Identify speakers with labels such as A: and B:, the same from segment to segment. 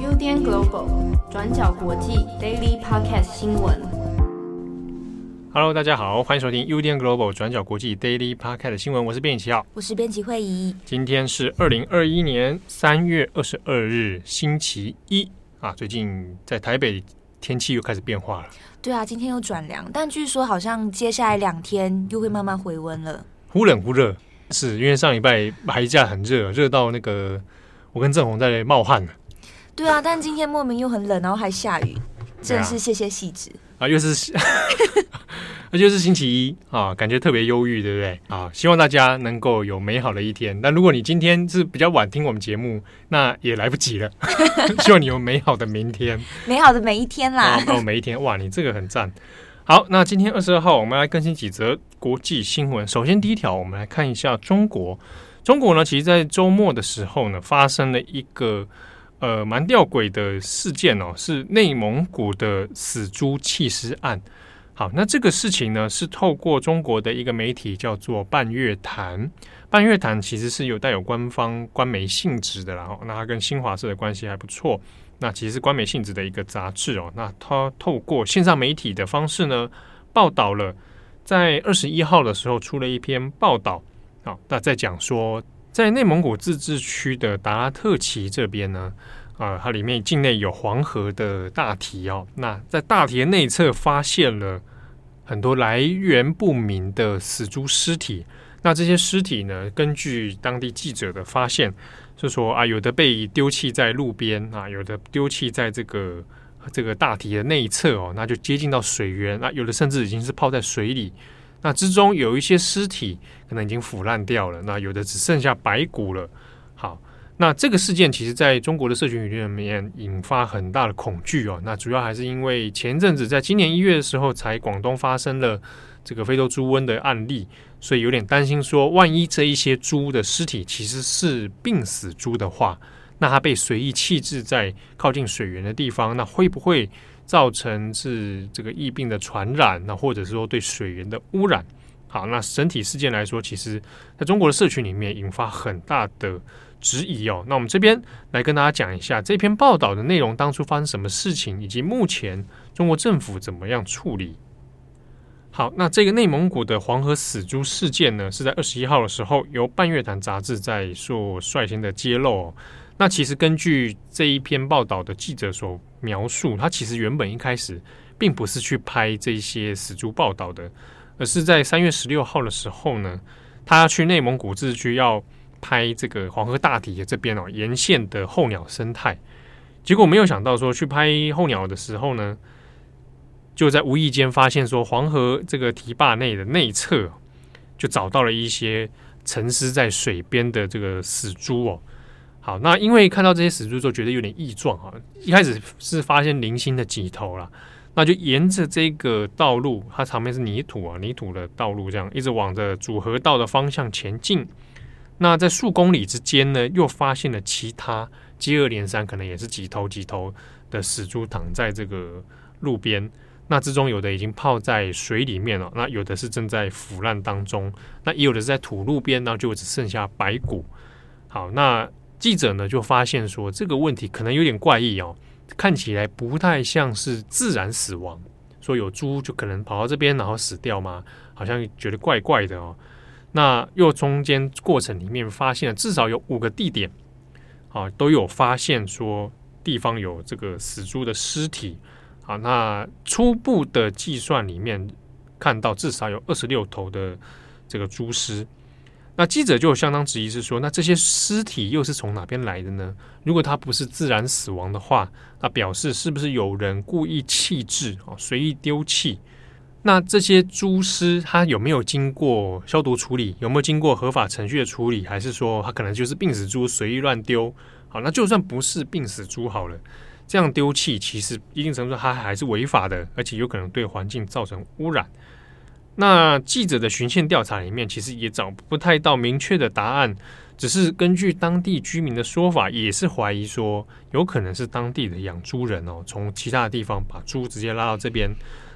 A: UDN Global 转角国际 Daily Podcast 新闻。
B: Hello，大家好，欢迎收听 UDN Global 转角国际 Daily Podcast 新闻。我是编辑七号，
C: 我是编辑慧仪。
B: 今天是二零二一年三月二十二日，星期一啊。最近在台北天气又开始变化了。
C: 对啊，今天又转凉，但据说好像接下来两天又会慢慢回温了。
B: 忽冷忽热，是因为上礼拜排假很热，热到那个我跟郑红在冒汗了。
C: 对啊，但今天莫名又很冷，然后还下雨，真是谢谢细致
B: 啊！又是，那就是星期一啊，感觉特别忧郁，对不对啊？希望大家能够有美好的一天。但如果你今天是比较晚听我们节目，那也来不及了。希望你有美好的明天，
C: 美好的每一天啦！
B: 哦，每一天哇，你这个很赞。好，那今天二十二号，我们来更新几则国际新闻。首先，第一条，我们来看一下中国。中国呢，其实，在周末的时候呢，发生了一个。呃，蛮吊诡的事件哦，是内蒙古的死猪弃尸案。好，那这个事情呢，是透过中国的一个媒体叫做半月谈。半月谈其实是有带有官方官媒性质的，然后那它跟新华社的关系还不错。那其实是官媒性质的一个杂志哦。那它透过线上媒体的方式呢，报道了在二十一号的时候出了一篇报道。好，那在讲说。在内蒙古自治区的达拉特旗这边呢，啊、它里面境内有黄河的大堤哦。那在大堤内侧发现了很多来源不明的死猪尸体。那这些尸体呢，根据当地记者的发现，就说啊，有的被丢弃在路边啊，有的丢弃在这个这个大堤的内侧哦，那就接近到水源那，有的甚至已经是泡在水里。那之中有一些尸体可能已经腐烂掉了，那有的只剩下白骨了。好，那这个事件其实在中国的社群舆论里面引发很大的恐惧哦。那主要还是因为前阵子在今年一月的时候，才广东发生了这个非洲猪瘟的案例，所以有点担心说，万一这一些猪的尸体其实是病死猪的话，那它被随意弃置在靠近水源的地方，那会不会？造成是这个疫病的传染，那或者是说对水源的污染。好，那整体事件来说，其实在中国的社群里面引发很大的质疑哦。那我们这边来跟大家讲一下这篇报道的内容，当初发生什么事情，以及目前中国政府怎么样处理。好，那这个内蒙古的黄河死猪事件呢，是在二十一号的时候由半月谈杂志在做率先的揭露。那其实根据这一篇报道的记者所描述，他其实原本一开始并不是去拍这些死猪报道的，而是在三月十六号的时候呢，他要去内蒙古自治区要拍这个黄河大堤的这边哦沿线的候鸟生态，结果没有想到说去拍候鸟的时候呢，就在无意间发现说黄河这个堤坝内的内侧就找到了一些沉尸在水边的这个死猪哦。好，那因为看到这些死猪之后，觉得有点异状哈。一开始是发现零星的几头了，那就沿着这个道路，它旁边是泥土啊，泥土的道路这样一直往着主河道的方向前进。那在数公里之间呢，又发现了其他接二连三，可能也是几头几头的死猪躺在这个路边。那之中有的已经泡在水里面了，那有的是正在腐烂当中，那也有的是在土路边，那就只剩下白骨。好，那。记者呢就发现说，这个问题可能有点怪异哦，看起来不太像是自然死亡，说有猪就可能跑到这边然后死掉吗？好像觉得怪怪的哦。那又中间过程里面发现了至少有五个地点，啊，都有发现说地方有这个死猪的尸体啊。那初步的计算里面看到至少有二十六头的这个猪尸。那记者就有相当质疑，是说，那这些尸体又是从哪边来的呢？如果它不是自然死亡的话，那表示是不是有人故意弃置啊，随意丢弃？那这些猪尸它有没有经过消毒处理？有没有经过合法程序的处理？还是说它可能就是病死猪随意乱丢？好，那就算不是病死猪好了，这样丢弃其实一定程度它还是违法的，而且有可能对环境造成污染。那记者的巡线调查里面，其实也找不太到明确的答案，只是根据当地居民的说法，也是怀疑说有可能是当地的养猪人哦，从其他的地方把猪直接拉到这边，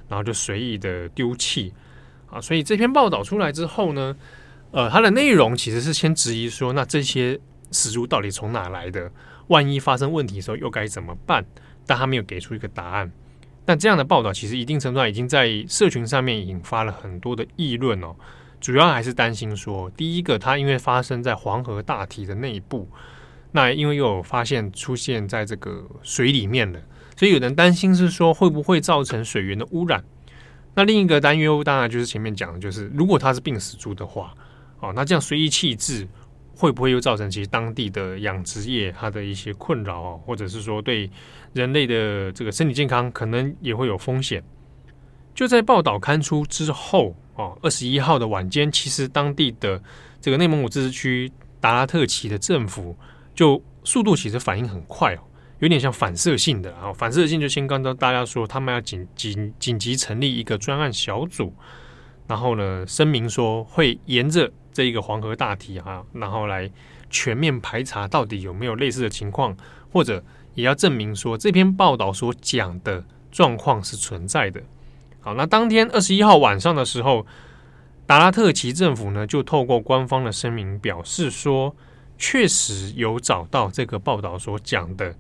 B: 然后就随意的丢弃啊。所以这篇报道出来之后呢，呃，它的内容其实是先质疑说，那这些死猪到底从哪来的？万一发生问题的时候又该怎么办？但他没有给出一个答案。那这样的报道其实一定程度上已经在社群上面引发了很多的议论哦。主要还是担心说，第一个，它因为发生在黄河大堤的内部，那因为又有发现出现在这个水里面了，所以有人担心是说会不会造成水源的污染。那另一个担忧当然就是前面讲的，就是如果它是病死猪的话。哦，那这样随意弃置会不会又造成其实当地的养殖业它的一些困扰啊，或者是说对人类的这个身体健康可能也会有风险？就在报道刊出之后哦，二十一号的晚间，其实当地的这个内蒙古自治区达拉特旗的政府就速度其实反应很快哦，有点像反射性的啊，反射性就先告诉大家说他们要紧紧紧急成立一个专案小组，然后呢声明说会沿着。这一个黄河大堤哈，然后来全面排查到底有没有类似的情况，或者也要证明说这篇报道所讲的状况是存在的。好，那当天二十一号晚上的时候，达拉特旗政府呢就透过官方的声明表示说，确实有找到这个报道所讲的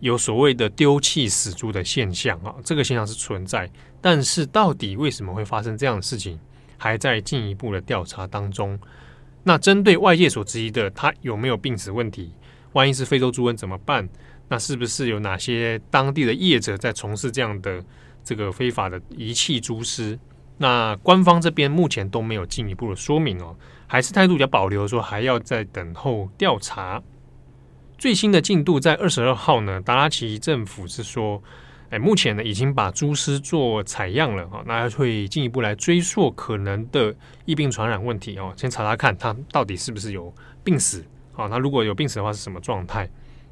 B: 有所谓的丢弃死猪的现象啊，这个现象是存在，但是到底为什么会发生这样的事情？还在进一步的调查当中。那针对外界所质疑的，他有没有病死问题？万一是非洲猪瘟怎么办？那是不是有哪些当地的业者在从事这样的这个非法的遗弃猪尸？那官方这边目前都没有进一步的说明哦，还是态度比较保留，说还要再等候调查。最新的进度在二十二号呢，达拉奇政府是说。哎，目前呢已经把蛛丝做采样了哈，那会进一步来追溯可能的疫病传染问题哦，先查查看它到底是不是有病死啊？那如果有病死的话是什么状态？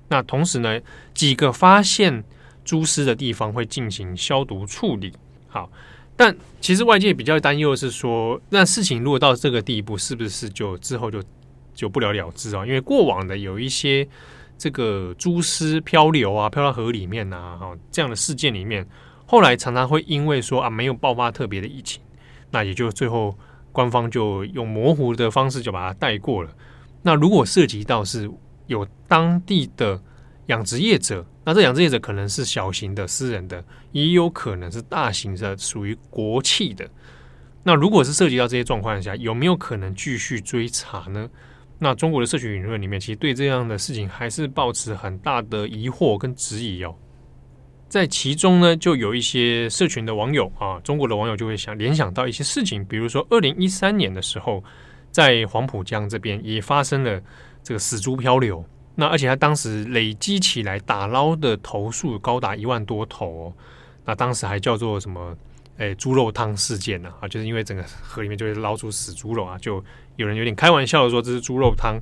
B: 那同时呢，几个发现蛛丝的地方会进行消毒处理。好，但其实外界比较担忧的是说，那事情如果到这个地步，是不是就之后就就不了了之啊？因为过往的有一些。这个蛛丝漂流啊，漂到河里面呐，哈，这样的事件里面，后来常常会因为说啊，没有爆发特别的疫情，那也就最后官方就用模糊的方式就把它带过了。那如果涉及到是有当地的养殖业者，那这养殖业者可能是小型的私人的，也有可能是大型的，属于国企的。那如果是涉及到这些状况下，有没有可能继续追查呢？那中国的社群舆论里面，其实对这样的事情还是抱持很大的疑惑跟质疑哦。在其中呢，就有一些社群的网友啊，中国的网友就会想联想到一些事情，比如说二零一三年的时候，在黄浦江这边也发生了这个死猪漂流，那而且他当时累积起来打捞的头数高达一万多头哦，那当时还叫做什么？诶，猪肉汤事件呢？啊，就是因为整个河里面就会捞出死猪肉啊，就有人有点开玩笑的说这是猪肉汤。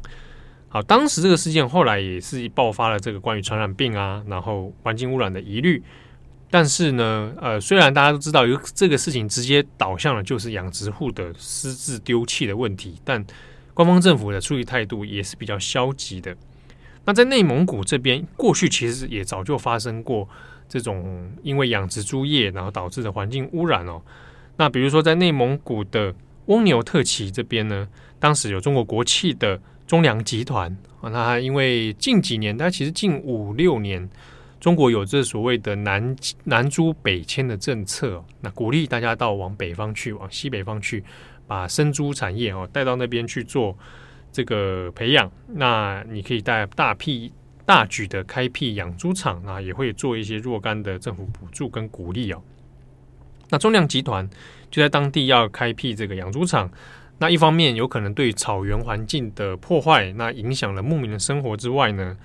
B: 好，当时这个事件后来也是爆发了这个关于传染病啊，然后环境污染的疑虑。但是呢，呃，虽然大家都知道有这个事情直接导向了就是养殖户的私自丢弃的问题，但官方政府的处理态度也是比较消极的。那在内蒙古这边，过去其实也早就发生过。这种因为养殖猪业然后导致的环境污染哦，那比如说在内蒙古的翁牛特旗这边呢，当时有中国国企的中粮集团啊，那因为近几年，它其实近五六年，中国有这所谓的南南猪北迁的政策，那鼓励大家到往北方去，往西北方去，把生猪产业哦带到那边去做这个培养，那你可以带大批。大举的开辟养猪场啊，也会做一些若干的政府补助跟鼓励哦。那中粮集团就在当地要开辟这个养猪场，那一方面有可能对草原环境的破坏，那影响了牧民的生活之外呢，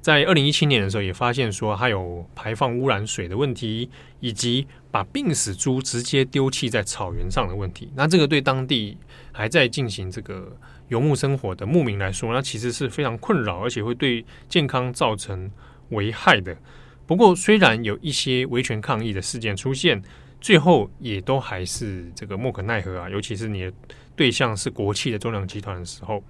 B: 在二零一七年的时候也发现说，它有排放污染水的问题，以及把病死猪直接丢弃在草原上的问题。那这个对当地还在进行这个。游牧生活的牧民来说，那其实是非常困扰，而且会对健康造成危害的。不过，虽然有一些维权抗议的事件出现，最后也都还是这个莫可奈何啊。尤其是你的对象是国企的中粮集团的时候。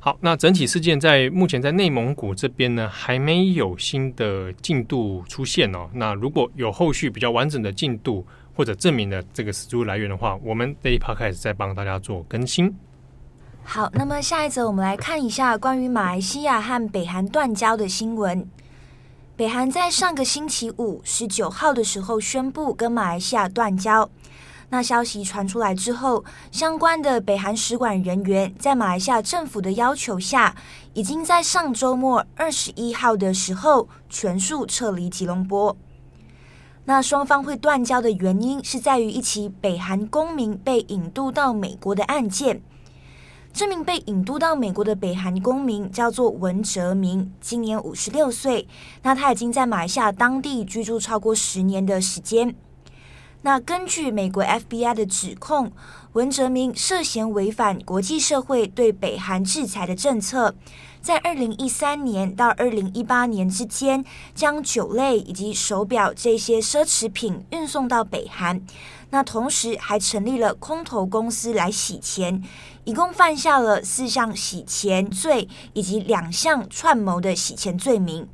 B: 好，那整体事件在目前在内蒙古这边呢，还没有新的进度出现哦。那如果有后续比较完整的进度或者证明的这个死猪来源的话，我们这一趴开始再帮大家做更新。
C: 好，那么下一则我们来看一下关于马来西亚和北韩断交的新闻。北韩在上个星期五十九号的时候宣布跟马来西亚断交。那消息传出来之后，相关的北韩使馆人员在马来西亚政府的要求下，已经在上周末二十一号的时候全数撤离吉隆坡。那双方会断交的原因是在于一起北韩公民被引渡到美国的案件。这名被引渡到美国的北韩公民叫做文哲明，今年五十六岁。那他已经在马来西亚当地居住超过十年的时间。那根据美国 FBI 的指控，文哲明涉嫌违反国际社会对北韩制裁的政策，在二零一三年到二零一八年之间，将酒类以及手表这些奢侈品运送到北韩。那同时还成立了空投公司来洗钱，一共犯下了四项洗钱罪以及两项串谋的洗钱罪名。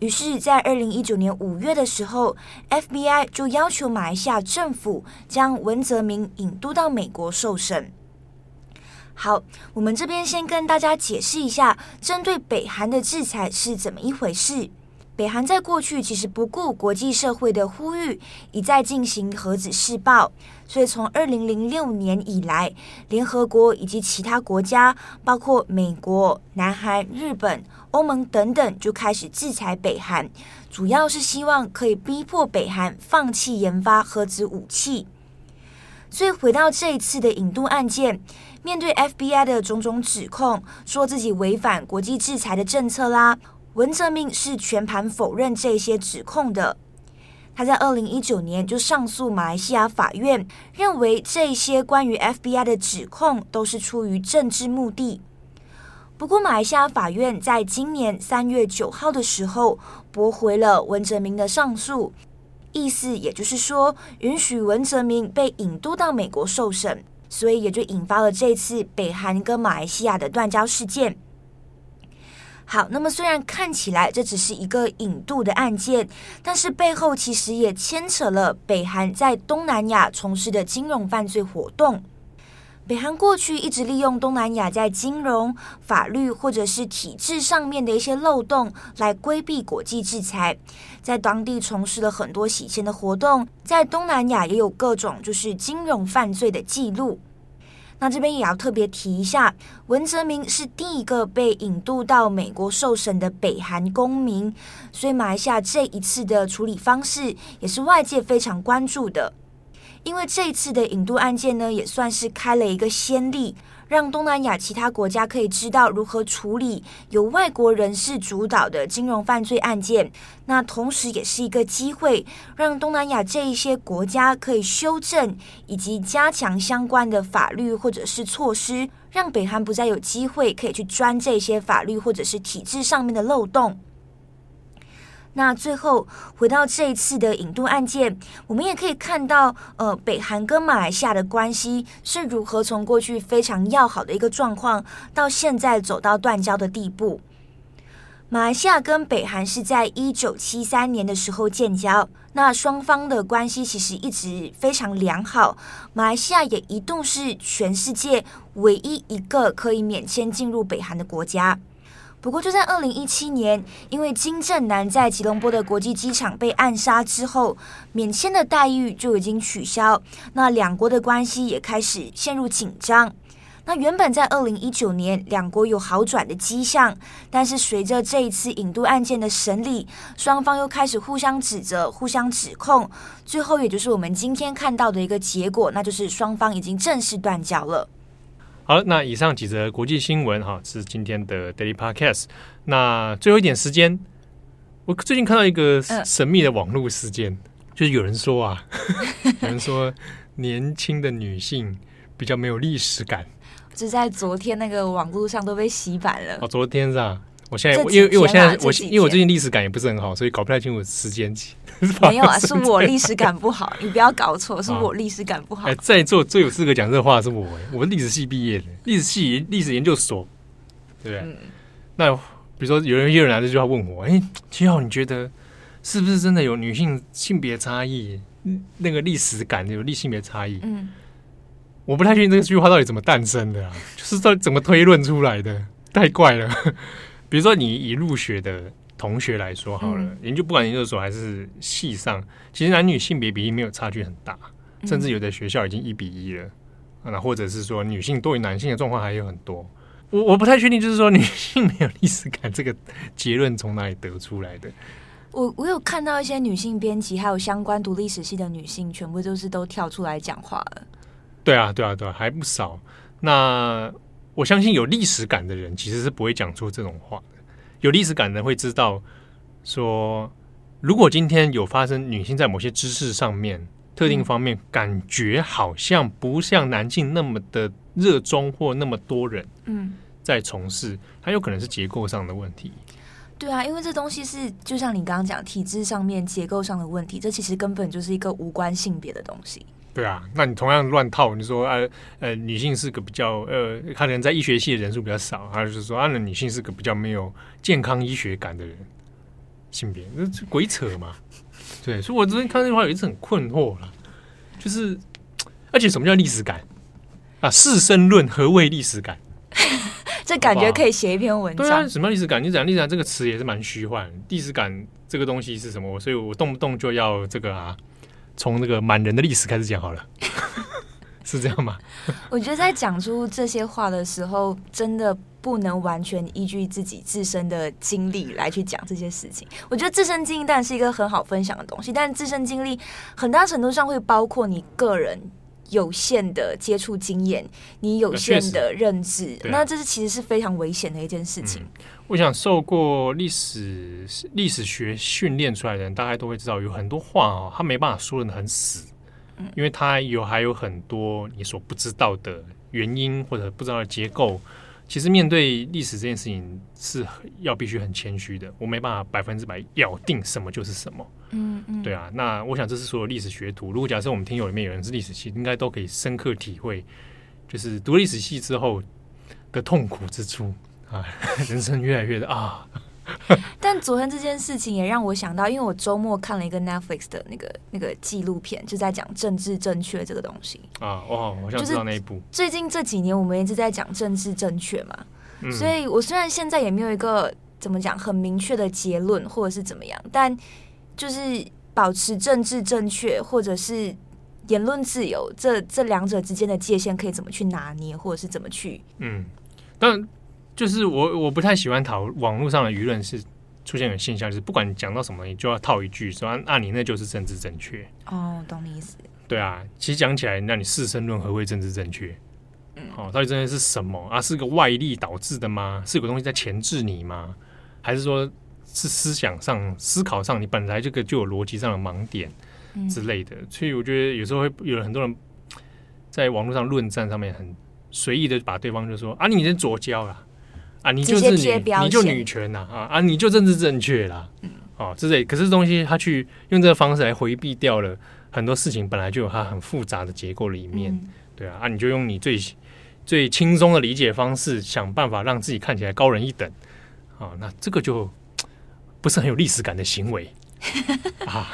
C: 于是，在二零一九年五月的时候，FBI 就要求马来西亚政府将文泽明引渡到美国受审。好，我们这边先跟大家解释一下，针对北韩的制裁是怎么一回事。北韩在过去其实不顾国际社会的呼吁，一再进行核子试爆。所以从二零零六年以来，联合国以及其他国家，包括美国、南韩、日本、欧盟等等，就开始制裁北韩，主要是希望可以逼迫北韩放弃研发核子武器。所以回到这一次的引渡案件，面对 FBI 的种种指控，说自己违反国际制裁的政策啦。文哲明是全盘否认这些指控的。他在二零一九年就上诉马来西亚法院，认为这些关于 FBI 的指控都是出于政治目的。不过，马来西亚法院在今年三月九号的时候驳回了文哲明的上诉，意思也就是说，允许文哲明被引渡到美国受审，所以也就引发了这次北韩跟马来西亚的断交事件。好，那么虽然看起来这只是一个引渡的案件，但是背后其实也牵扯了北韩在东南亚从事的金融犯罪活动。北韩过去一直利用东南亚在金融、法律或者是体制上面的一些漏洞来规避国际制裁，在当地从事了很多洗钱的活动，在东南亚也有各种就是金融犯罪的记录。那这边也要特别提一下，文泽明是第一个被引渡到美国受审的北韩公民，所以马来西亚这一次的处理方式也是外界非常关注的。因为这一次的引渡案件呢，也算是开了一个先例。让东南亚其他国家可以知道如何处理由外国人士主导的金融犯罪案件，那同时也是一个机会，让东南亚这一些国家可以修正以及加强相关的法律或者是措施，让北韩不再有机会可以去钻这些法律或者是体制上面的漏洞。那最后回到这一次的引渡案件，我们也可以看到，呃，北韩跟马来西亚的关系是如何从过去非常要好的一个状况，到现在走到断交的地步。马来西亚跟北韩是在一九七三年的时候建交，那双方的关系其实一直非常良好。马来西亚也一度是全世界唯一一个可以免签进入北韩的国家。不过，就在二零一七年，因为金正男在吉隆坡的国际机场被暗杀之后，免签的待遇就已经取消，那两国的关系也开始陷入紧张。那原本在二零一九年，两国有好转的迹象，但是随着这一次引渡案件的审理，双方又开始互相指责、互相指控，最后也就是我们今天看到的一个结果，那就是双方已经正式断交了。
B: 好，那以上几则国际新闻哈，是今天的 Daily Podcast。那最后一点时间，我最近看到一个神秘的网络事件，呃、就是有人说啊，有人说年轻的女性比较没有历史感。
C: 就在昨天那个网络上都被洗版了。
B: 哦，昨天是啊。我现在，因为因为我现在我因为我最近历史感也不是很好，所以搞不太清楚时间。
C: 没有啊，是我历史感不好，你不要搞错，是我历史感不好。
B: 哎、啊，在座最有资格讲这话的是我，我是历史系毕业的，历史系历史研究所，对不对？嗯、那比如说有人有人来这句话问我，哎，七号，你觉得是不是真的有女性性别差异？那个历史感有历性别差异？嗯，我不太确定这句话到底怎么诞生的啊，就是到底怎么推论出来的，太怪了。比如说你以入学的同学来说好了，嗯、研究不管研究所还是系上，其实男女性别比例没有差距很大，甚至有的学校已经一比一了。那、嗯、或者是说女性多于男性的状况还有很多。我我不太确定，就是说女性没有历史感这个结论从哪里得出来的？
C: 我我有看到一些女性编辑，还有相关读历史系的女性，全部都是都跳出来讲话了。
B: 对啊，对啊，对啊，还不少。那我相信有历史感的人其实是不会讲出这种话的。有历史感的人会知道，说如果今天有发生女性在某些知识上面特定方面，嗯、感觉好像不像男性那么的热衷或那么多人，嗯，在从事，它有可能是结构上的问题。
C: 对啊，因为这东西是就像你刚刚讲体制上面结构上的问题，这其实根本就是一个无关性别的东西。
B: 对啊，那你同样乱套，你说呃呃，女性是个比较呃，可能在医学系的人数比较少，还是说啊，那女性是个比较没有健康医学感的人，性别那这鬼扯嘛？对，所以我昨天看这句话有一次很困惑了，就是而且什么叫历史感啊？士生论何谓历史感？
C: 这感觉可以写一篇文章。
B: 对啊，什么历史感？你讲历史感这个词也是蛮虚幻。历史感这个东西是什么？所以我动不动就要这个啊，从那个满人的历史开始讲好了，是这样吗？
C: 我觉得在讲出这些话的时候，真的不能完全依据自己自身的经历来去讲这些事情。我觉得自身经历当然是一个很好分享的东西，但自身经历很大程度上会包括你个人。有限的接触经验，你有限的认知，啊、那这是其实是非常危险的一件事情。
B: 嗯、我想受过历史历史学训练出来的人，大概都会知道，有很多话哦，他没办法说的很死，嗯、因为他有还有很多你所不知道的原因或者不知道的结构。其实面对历史这件事情是要必须很谦虚的，我没办法百分之百咬定什么就是什么。嗯嗯，对啊，那我想这是所有历史学徒，如果假设我们听友里面有人是历史系，应该都可以深刻体会，就是读历史系之后的痛苦之处啊，人生越来越的啊。
C: 但昨天这件事情也让我想到，因为我周末看了一个 Netflix 的那个那个纪录片，就在讲政治正确这个东西
B: 啊。哦，我想知道那一部。
C: 最近这几年我们一直在讲政治正确嘛，嗯、所以我虽然现在也没有一个怎么讲很明确的结论或者是怎么样，但就是保持政治正确或者是言论自由，这这两者之间的界限可以怎么去拿捏，或者是怎么去
B: 嗯，但。就是我我不太喜欢讨网络上的舆论是出现一个现象，就是不管你讲到什么，你就要套一句说啊，你那就是政治正确。
C: 哦，懂你意思。
B: 对啊，其实讲起来，那你士绅论何谓政治正确？嗯，哦，到底真的是什么啊？是个外力导致的吗？是有个东西在钳制你吗？还是说是思想上、思考上，你本来这个就有逻辑上的盲点之类的？嗯，所以我觉得有时候会有很多人在网络上论战上面很随意的把对方就说啊，你已经左交了。啊，你就是你，你就女权呐啊啊，你就政治正确啦，嗯，哦，之类。可是东西他去用这个方式来回避掉了很多事情，本来就有它很复杂的结构的一面，嗯、对啊，啊，你就用你最最轻松的理解方式，想办法让自己看起来高人一等，啊、哦，那这个就不是很有历史感的行为 啊。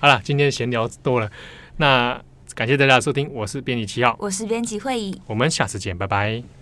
B: 好了，今天闲聊多了，那感谢大家的收听，我是编辑七号，
C: 我是编辑会议，
B: 我们下次见，拜拜。